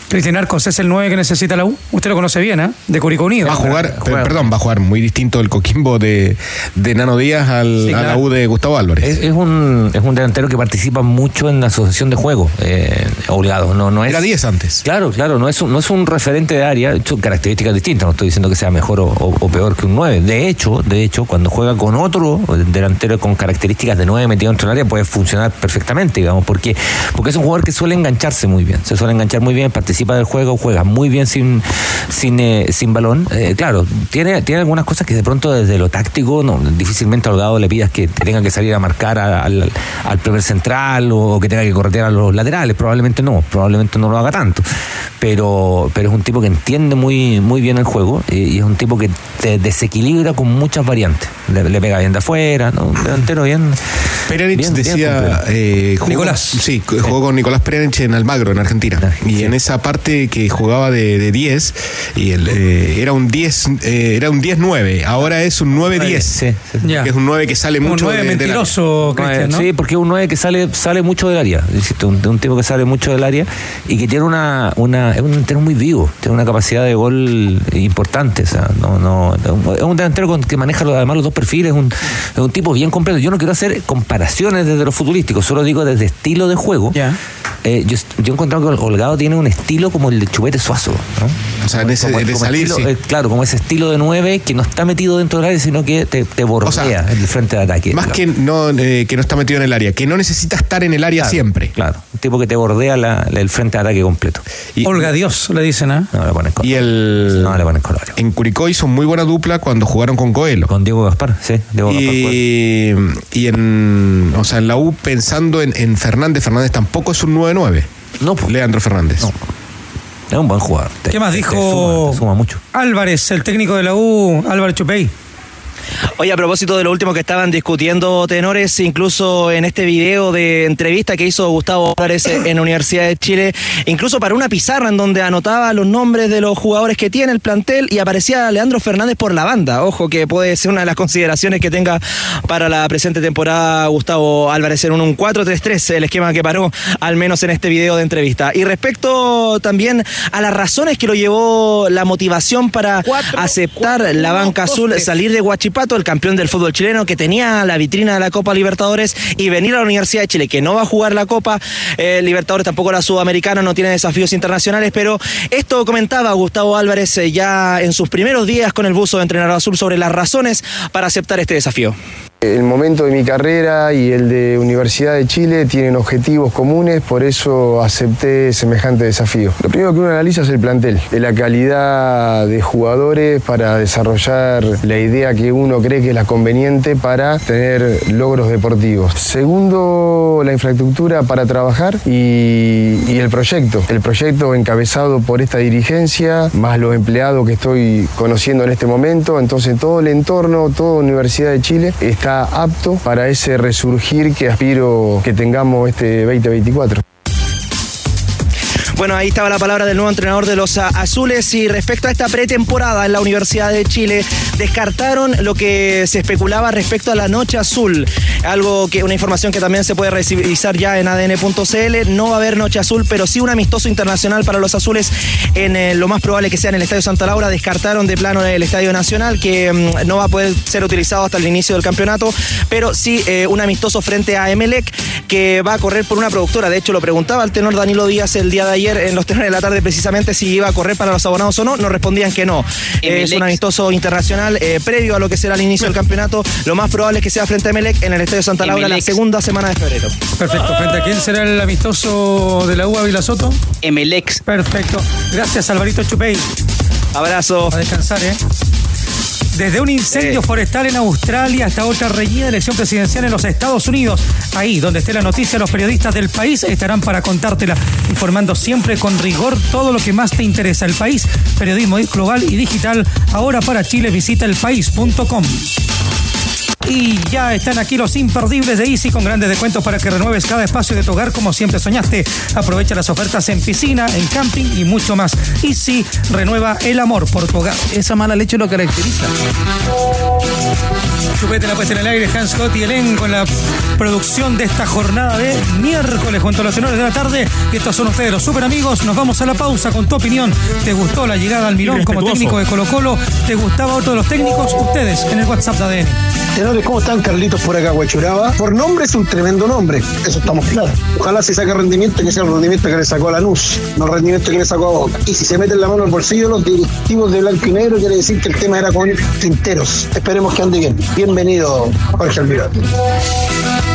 Cristian Arcos es el 9 que necesita la U. Usted lo conoce bien, ¿eh? De Curicó Unido.
Va a jugar, perdón, va a jugar muy distinto el Coquimbo de, de Nano Díaz al, a la U de Gustavo Álvarez.
Es, un, es un delantero que participa mucho en la asociación de juego, eh, obligado. No, no es,
Era 10 antes.
Claro, claro, no es, un, no es un referente de área, son características distintas, no estoy diciendo que sea mejor o, peor que un 9. De hecho, de hecho, cuando juega con otro delantero con características de 9 metido dentro del área, puede funcionar perfectamente, digamos, porque, porque es un jugador que suele engancharse muy bien, se suele enganchar muy bien, participa del juego, juega muy bien sin, sin, eh, sin balón. Eh, claro, tiene, tiene algunas cosas que de pronto desde lo táctico, no, difícilmente a Holgado le pidas que tenga que salir a marcar al, primer central o, que tenga que corretear a los laterales. Probablemente no, probablemente no lo haga tanto. Pero, pero es un tipo que entiende muy, muy bien el juego y, es un tipo que te desequilibra con muchas variantes. Le, pega bien de afuera, ¿no? delantero bien.
Perenich decía. eh,
Nicolás.
Sí, jugó con Nicolás Perenich en Almagro, en Argentina. y en esa parte que jugaba de, 10, y el, eh, era un 10 eh, era un 10-9, ahora es un 9-10. Sí, que es un 9 que sale mucho
un 9 mentiroso, Cristian, ¿no?
Sí, porque es un 9 que sale, sale mucho del área. Un, un, tipo que sale mucho del área y que tiene una, una es un delantero muy vivo, tiene una capacidad de gol importante. O sea, no, no, es un delantero que maneja además los dos perfiles, es un, es un tipo bien completo. Yo no quiero hacer comparaciones desde lo futbolístico, solo digo desde estilo de juego. Eh, yo, yo he encontrado que Holgado tiene un estilo como el de Chupete Suazo, ¿no?
O sea, en ese, de salir,
eh, claro, como ese estilo de nueve que no está metido dentro del área, sino que te, te bordea el frente de ataque.
Más que no, eh, que no está metido en el área, que no necesita estar en el área siempre.
Claro, un tipo que te bordea el frente de ataque completo.
Y, Olga Dios, le dicen, ¿eh?
No, le ponen
Y el...
No, le ponen color.
En Curicó hizo muy buena dupla cuando jugaron con Coelho.
Con Diego Gaspar, sí. Diego
y, Gaspar, y en, o sea, en la U pensando en, en Fernández, Fernández tampoco es un 9-9.
No, pues.
Leandro Fernández. No.
Es un buen jugador.
¿Qué más dijo
suma, mucho.
Álvarez, el técnico de la U, Álvarez Chupey?
Oye, a propósito de lo último que estaban discutiendo tenores, incluso en este video de entrevista que hizo Gustavo Álvarez en la Universidad de Chile, incluso para una pizarra en donde anotaba los nombres de los jugadores que tiene el plantel y aparecía Leandro Fernández por la banda. Ojo, que puede ser una de las consideraciones que tenga para la presente temporada Gustavo Álvarez en un 4-3-3, el esquema que paró al menos en este video de entrevista. Y respecto también a las razones que lo llevó la motivación para aceptar la banca azul, salir de El campeón del fútbol chileno, que tenía la vitrina de la Copa Libertadores y venir a la Universidad de Chile, que no va a jugar la Copa eh, Libertadores, tampoco la Sudamericana, no tiene desafíos internacionales, pero esto comentaba Gustavo Álvarez eh, ya en sus primeros días con el buzo de entrenador azul sobre las razones para aceptar este desafío.
El momento de mi carrera y el de Universidad de Chile tienen objetivos comunes, por eso acepté semejante desafío. Lo primero que uno analiza es el plantel, la calidad de jugadores para desarrollar la idea que uno cree que es la conveniente para tener logros deportivos. Segundo, la infraestructura para trabajar y, el proyecto. El proyecto encabezado por esta dirigencia, más los empleados que estoy conociendo en este momento. Entonces todo el entorno, toda Universidad de Chile está apto para ese resurgir que aspiro que tengamos este 2024.
Bueno, ahí estaba la palabra del nuevo entrenador de los azules y respecto a esta pretemporada en la Universidad de Chile, descartaron lo que se especulaba respecto a la noche azul, algo que una información que también se puede revisar ya en adn.cl, no va a haber noche azul, pero sí un amistoso internacional para los azules en eh, lo más probable que sea en el Estadio Santa Laura, descartaron de plano el Estadio Nacional que mm, no va a poder ser utilizado hasta el inicio del campeonato, pero sí eh, un amistoso frente a Emelec que va a correr por una productora, de hecho lo preguntaba el tenor Danilo Díaz el día de ayer en los tenores de la tarde precisamente si iba a correr para los abonados o no, nos respondían que no. Es un amistoso internacional eh, previo a lo que será el inicio del campeonato. Lo más probable es que sea frente a Melec en el Estadio Santa Laura la segunda semana de febrero.
Perfecto. ¿Frente a quién será el amistoso de la UA Vila Soto?
Emelex.
Perfecto. Gracias, Alvarito Chupey.
Abrazo.
A descansar, ¿eh? Desde un incendio forestal en Australia hasta otra reñida elección presidencial en los Estados Unidos. Ahí, donde esté la noticia, los periodistas del país estarán para contártela, informando siempre con rigor todo lo que más te interesa. El país, periodismo global y digital. Ahora para Chile, visita elpaís.com. Y ya están aquí los imperdibles de Easy con grandes descuentos para que renueves cada espacio de tu hogar como siempre soñaste. Aprovecha las ofertas en piscina, en camping y mucho más. Easy renueva el amor por tu hogar.
Esa mala leche lo caracteriza.
Chupete la puesta en el aire, Hans Scott y Elen con la producción de esta jornada de miércoles junto a los tenores de la tarde. Y estos son ustedes, los super amigos. Nos vamos a la pausa con tu opinión. ¿Te gustó la llegada al Mirón como técnico de Colo Colo? ¿Te gustaba otro de los técnicos? Ustedes en el WhatsApp de ADN.
¿Cómo están? Carlitos por acá, Huachuraba. Por nombre es un tremendo nombre, eso estamos claros. Ojalá se saque rendimiento que sea el rendimiento que le sacó a Lanús, no el rendimiento que le sacó a Boca. Y si se meten la mano al bolsillo los directivos de blanco y negro, quiere decir que el tema era con tinteros. Esperemos que ande bien. Bienvenido, Jorge Almirón.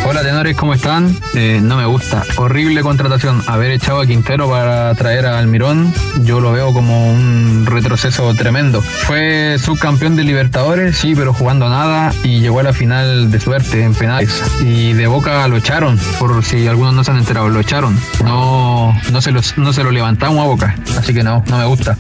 Hola tenores, ¿cómo están? Eh, no me gusta. Horrible contratación. Haber echado a Quintero para traer a Almirón, yo lo veo como un retroceso tremendo. Fue subcampeón de Libertadores, sí, pero jugando nada y llegó a la final de suerte en penales. Y de Boca lo echaron, por si algunos no se han enterado, lo echaron. No, no, se, los, no se lo levantamos a Boca, así que no, no me gusta.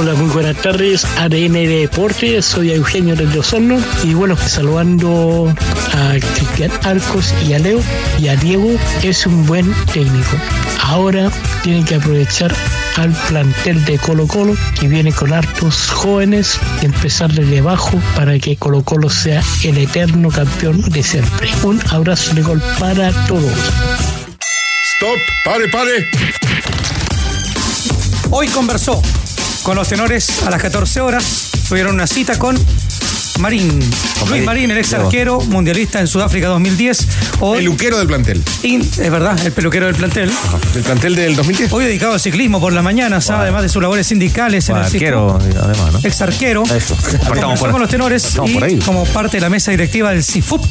Hola, muy buenas tardes. ADN de Deportes, soy Eugenio del Osorno y bueno, saludando a Cristian Arcos y a Leo y a Diego, es un buen técnico. Ahora tienen que aprovechar al plantel de Colo Colo que viene con hartos jóvenes y empezar desde abajo para que Colo Colo sea el eterno campeón de siempre. Un abrazo de gol para todos.
Stop, pare, pare.
Hoy conversó con los tenores a las 14 horas. Tuvieron una cita con Marín. Luis Marín, el ex arquero, mundialista en Sudáfrica 2010. Hoy,
Peluquero del plantel.
in- es verdad, el peluquero del plantel.
Del plantel del 2010.
Hoy dedicado al ciclismo por la mañana, ¿sabe? además de sus labores sindicales en el
arquero, además, ¿no?
Ex arquero.
Eso. Partamos
Conversó
por,
con los tenores y
por ahí.
como parte de la mesa directiva del CIFUP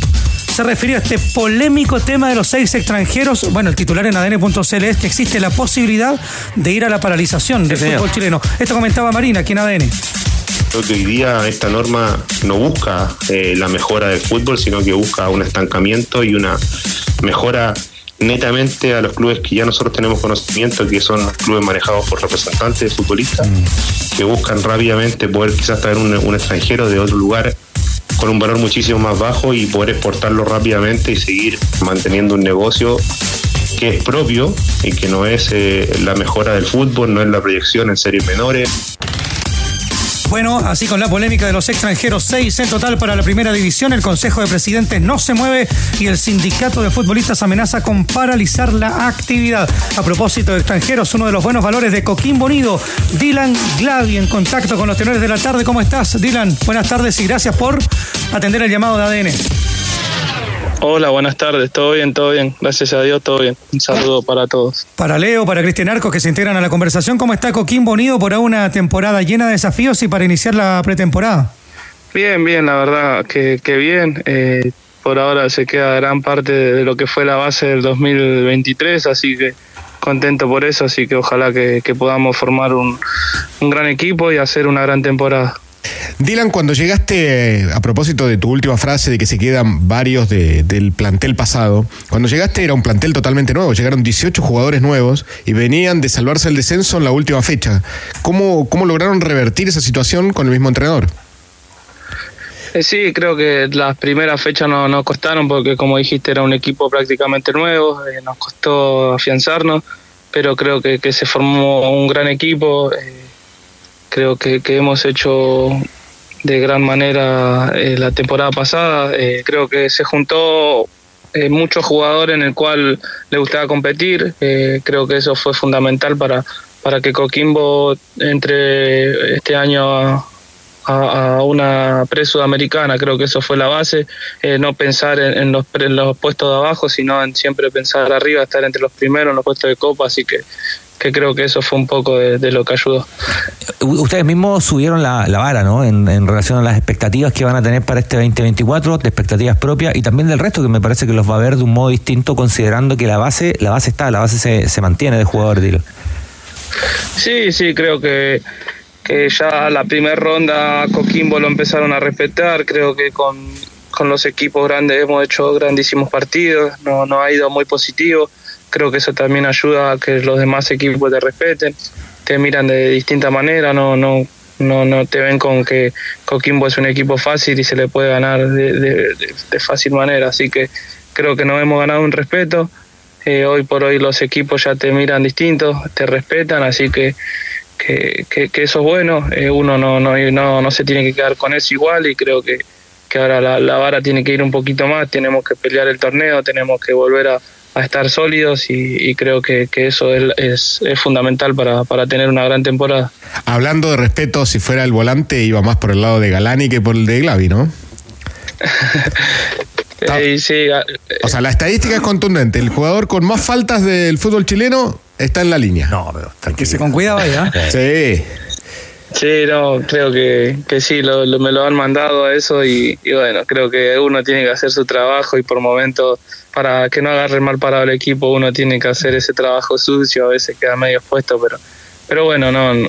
se refirió a este polémico tema de los seis extranjeros. Bueno, el titular en ADN.cl es que existe la posibilidad de ir a la paralización del
señor.
fútbol chileno. Esto comentaba Marina aquí en ADN.
Creo que hoy día esta norma no busca eh, la mejora del fútbol, sino que busca un estancamiento y una mejora netamente a los clubes que ya nosotros tenemos conocimiento, que son los clubes manejados por representantes de futbolistas, que buscan rápidamente poder quizás traer un, un extranjero de otro lugar con un valor muchísimo más bajo y poder exportarlo rápidamente y seguir manteniendo un negocio que es propio y que no es eh, la mejora del fútbol, no es la proyección en series menores.
Bueno, así con la polémica de los extranjeros, seis en total para la primera división, el Consejo de Presidentes no se mueve y el sindicato de futbolistas amenaza con paralizar la actividad. A propósito de extranjeros, uno de los buenos valores de Coquimbo Unido, Dylan Glavi, en contacto con los tenores de la tarde. ¿Cómo estás, Dylan? Buenas tardes y gracias por atender el llamado de ADN.
Hola, buenas tardes. ¿Todo bien? ¿Todo bien? Gracias a Dios, todo bien. Un saludo para todos.
Para Leo, para Cristian Arcos que se integran a la conversación, ¿cómo está Coquimbo Unido por una temporada llena de desafíos y para iniciar la pretemporada?
Bien, bien, la verdad que, que bien. Eh, por ahora se queda gran parte de lo que fue la base del 2023, así que contento por eso, así que ojalá que, que podamos formar un, un gran equipo y hacer una gran temporada.
Dylan, cuando llegaste, a propósito de tu última frase de que se quedan varios de- del plantel pasado, cuando llegaste era un plantel totalmente nuevo, llegaron 18 jugadores nuevos y venían de salvarse el descenso en la última fecha. ¿Cómo, cómo lograron revertir esa situación con el mismo entrenador?
Eh, sí, creo que las primeras fechas no- nos costaron porque como dijiste era un equipo prácticamente nuevo, eh, nos costó afianzarnos, pero creo que, se formó un gran equipo, eh, creo que, que hemos hecho de gran manera eh, la temporada pasada, eh, creo que se juntó eh, muchos jugadores en el cual le gustaba competir, eh, creo que eso fue fundamental para, para que Coquimbo entre este año a, a, a una pre-sudamericana, creo que eso fue la base, eh, no pensar en, en los, en los puestos de abajo, sino en siempre pensar arriba, estar entre los primeros en los puestos de copa, así que, que creo que eso fue un poco de, de lo que ayudó.
Ustedes mismos subieron la, la vara, ¿no? En, en relación a las expectativas que van a tener para este 2024, de expectativas propias y también del resto, que me parece que los va a ver de un modo distinto, considerando que la base, la base está, la base se, se mantiene de jugador.
Sí, sí, creo que, ya la primera ronda Coquimbo lo empezaron a respetar, creo que con, con los equipos grandes hemos hecho grandísimos partidos, no, no ha ido muy positivo, creo que eso también ayuda a que los demás equipos te respeten, te miran de distinta manera, no, no, no, no te ven con que Coquimbo es un equipo fácil y se le puede ganar de- de fácil manera, así que creo que nos hemos ganado un respeto. Eh, hoy por hoy los equipos ya te miran distintos, te respetan, así que, que, que- que eso es bueno. Eh, uno no, no, no, no se tiene que quedar con eso igual y creo que, que ahora la, la vara tiene que ir un poquito más, tenemos que pelear el torneo, tenemos que volver a, a estar sólidos y, y creo que, que eso es, es, es fundamental para, para tener una gran temporada.
Hablando de respeto, si fuera el volante iba más por el lado de Galani que por el de Glavi, ¿no?
Sí, a-
O sea, la estadística es contundente. El jugador con más faltas del fútbol chileno está en la línea.
No, pero
Que se con cuidado ahí, ¿ah?
Sí.
Sí, no, creo que, que sí, lo, lo- me lo han mandado a eso y, y bueno, creo que uno tiene que hacer su trabajo y por momentos, para que no agarre mal parado el equipo, uno tiene que hacer ese trabajo sucio, a veces queda medio expuesto, pero, pero bueno, no, no,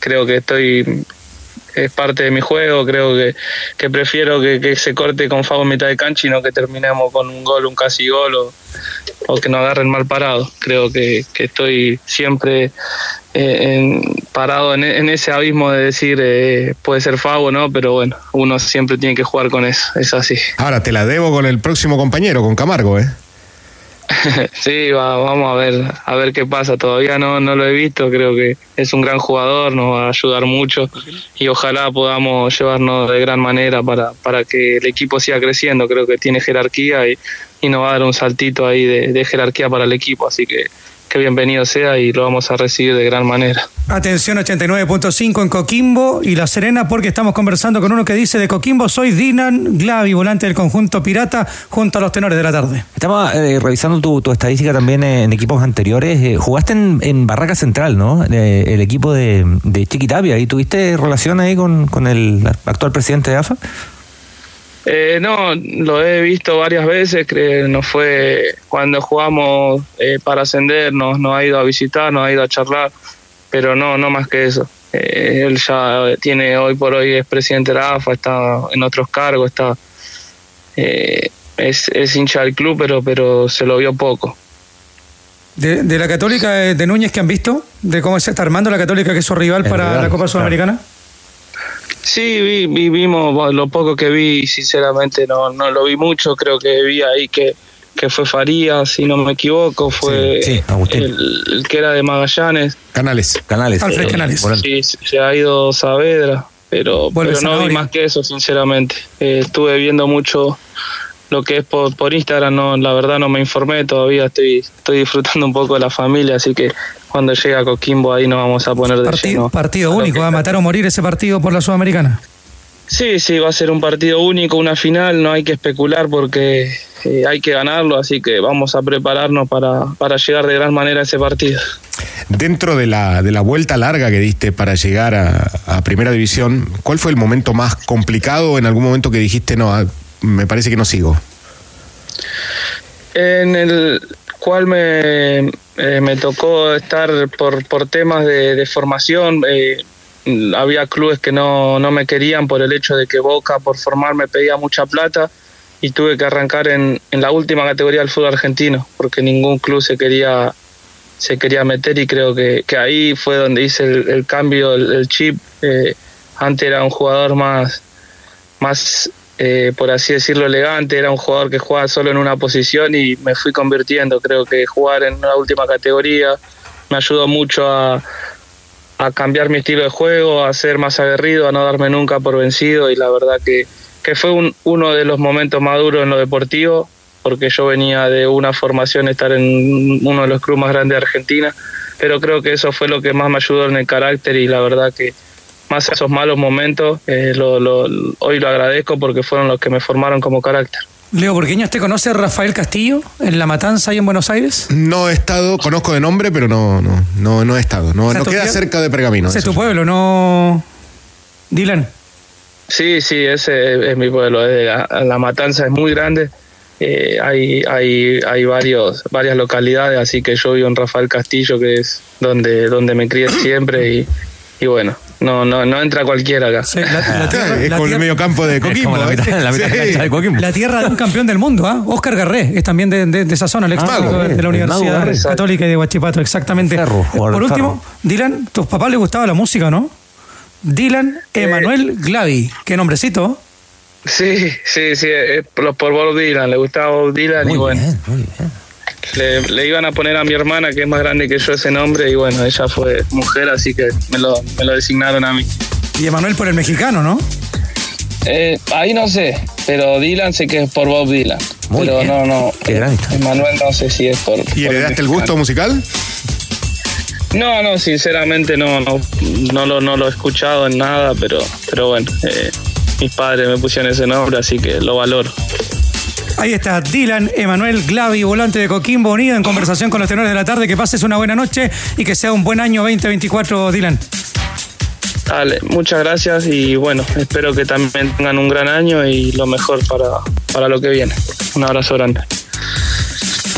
creo que estoy, es parte de mi juego, creo que, que prefiero que, que se corte con Fabo en mitad de cancha y no que terminemos con un gol, un casi gol o, o que no agarren mal parado. Creo que, que estoy siempre eh, en- parado en, en ese abismo de decir eh, puede ser Fabo, ¿no? Pero bueno, uno siempre tiene que jugar con eso, es así.
Ahora te la debo con el próximo compañero, con Camargo, ¿eh?
sí, va- vamos a ver a ver qué pasa. Todavía no, no lo he visto. Creo que es un gran jugador, nos va a ayudar mucho y ojalá podamos llevarnos de gran manera para, para que el equipo siga creciendo. Creo que tiene jerarquía y, y nos va a dar un saltito ahí de, de jerarquía para el equipo. Así que que bienvenido sea y lo vamos a recibir de gran manera.
Atención 89.5 en Coquimbo y La Serena porque estamos conversando con uno que dice de Coquimbo soy Dinan Glavi, volante del conjunto Pirata, junto a los tenores de la tarde.
Estaba eh, revisando tu, tu estadística también en equipos anteriores. Eh, jugaste en, en Barraca Central, ¿no? Eh, el equipo de, de Chiquitapia. ¿Y tuviste relación ahí con, con el actual presidente de AFA?
Eh, no, lo he visto varias veces, que nos fue cuando jugamos eh, para ascender, nos, nos ha ido a visitar, nos ha ido a charlar, pero no, no más que eso. Eh, él ya tiene hoy por hoy es presidente de la AFA, está en otros cargos, está eh, es, es hincha del club, pero pero se lo vio poco.
De, de la Católica eh, de Núñez que han visto, de cómo se está armando la Católica que es su rival
El
para
rival,
la Copa
claro. Sí, vi, vi- vimos lo poco que vi, sinceramente no, no lo vi mucho, creo que vi ahí que, que fue Farías, si no me equivoco, fue
Sí, sí, Agustín.
el, el que era de Magallanes.
Canales.
Canales.
Alfred
Eh,
Canales.
Sí, se ha ido Saavedra, pero, pero no vi más que eso, sinceramente. Eh, estuve viendo mucho lo que es por, por Instagram, no, la verdad no me informé todavía, estoy, estoy disfrutando un poco de la familia, así que cuando llegue a Coquimbo ahí nos vamos a poner de
Partido,
lleno.
partido único, va a matar o morir ese partido por la Sudamericana.
Sí, sí, va a ser un partido único, una final, no hay que especular porque eh, hay que ganarlo, así que vamos a prepararnos para, para llegar de gran manera a ese partido.
Dentro de la, de la vuelta larga que diste para llegar a, a Primera División, ¿cuál fue el momento más complicado en algún momento que dijiste, no, ah, me parece que no sigo?
En el cual me, eh, me tocó estar por, por temas de, formación, eh, había clubes que no, no me querían por el hecho de que Boca por formar me pedía mucha plata y tuve que arrancar en, en la última categoría del fútbol argentino porque ningún club se quería se quería meter y creo que, que ahí fue donde hice el, cambio, el, el chip. Eh, antes era un jugador más, más eh, por así decirlo, elegante, era un jugador que jugaba solo en una posición y me fui convirtiendo. Creo que jugar en la última categoría me ayudó mucho a, cambiar mi estilo de juego, a ser más aguerrido, a no darme nunca por vencido. Y la verdad que, que fue un, uno de los momentos más duros en lo deportivo porque yo venía de una formación, estar en uno de los clubes más grandes de Argentina, pero creo que eso fue lo que más me ayudó en el carácter y la verdad que más esos malos momentos, eh, lo, lo, hoy lo agradezco porque fueron los que me formaron como carácter.
Leo Burgueño, ¿usted conoce a Rafael Castillo en La Matanza ahí en Buenos Aires?
No he estado, conozco de nombre, pero no, no, no, no he estado. No,
O sea,
no
tu
queda cerca de Pergamino.
Ese es tu pueblo, ¿no? Dylan.
Sí, sí, ese es, es mi pueblo. es de la, la Matanza es muy grande. eh, hay hay, hay varios, varias localidades, así que yo vivo en Rafael Castillo, que es donde, donde me crié siempre. Y, y bueno, no, no, no entra cualquiera acá.
la tierra-
es
la
como el medio campo de Coquimbo.
la mitad-
¿eh?
la mitad de
Sí.
Coquimbo.
La tierra de un campeón del mundo, ¿ah? Oscar Garré, es también de, de- de esa zona, el ex
Ah,
de,
bien,
de la Universidad. Católica de Huachipato, exactamente. Por último, Dylan, tus papás les gustaba la música, ¿no? Dylan Emanuel Glavi, qué nombrecito.
Sí, sí, sí, es por, por Bob Dylan, le gustaba Bob Dylan y bueno. Le, le iban a poner a mi hermana, que es más grande que yo, ese nombre, y bueno, ella fue mujer, así que me lo, me lo designaron a mí.
Y Emanuel por el mexicano, ¿no?
Eh, ahí no sé, pero Dylan sé que es por Bob Dylan.
Muy
pero
bien.
no, no.
Qué gran
Manuel no sé si es por.
¿Y
por el
heredaste el
mexicano.
gusto musical?
No, no, sinceramente no, no, no lo, no lo he escuchado en nada, pero, pero bueno, eh, mis padres me pusieron ese nombre, así que lo valoro.
Ahí está Dylan Emanuel Glavi, volante de Coquimbo Unido, en conversación con los tenores de la tarde. Que pases una buena noche y que sea un buen año 2024, Dylan.
Dale, muchas gracias y bueno, espero que también tengan un gran año y lo mejor para, para lo que viene. Un abrazo grande.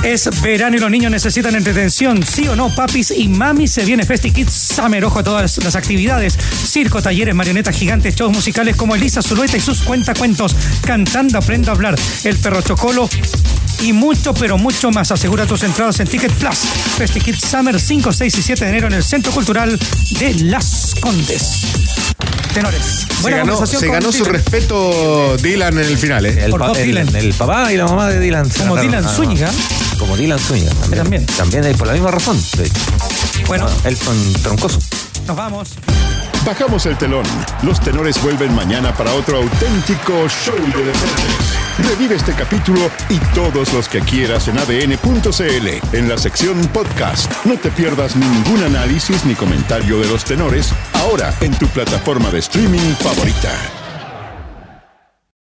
Es verano y los niños necesitan entretención, sí o no, papis y mamis. Se viene Festi Kids Summer, ojo a todas las actividades: circo, talleres, marionetas gigantes, shows musicales como Elisa Zulueta y sus cuentacuentos, cantando Aprendo a hablar, El Perro Chocolo y mucho, pero mucho más. Asegura tus entradas en Ticket Plus. Festi Kids Summer 5, 6 y 7 de enero en el Centro Cultural de Las Condes. Tenores.
Se
Buena
ganó, se ganó su respeto Dylan en el final. ¿eh?
El,
Por
pa-
Bob
el-
Dylan.
el papá y la mamá de Dylan.
Como Dylan
nada más. Como Dylan Zúñiga. También.
También.
También es por la misma razón. de hecho.
Bueno,
Elton Troncoso.
nos vamos.
Bajamos el telón. Los tenores vuelven mañana para otro auténtico show de deportes. Revive este capítulo y todos los que quieras en adn.cl en la sección podcast. No te pierdas ningún análisis ni comentario de los tenores ahora en tu plataforma de streaming favorita.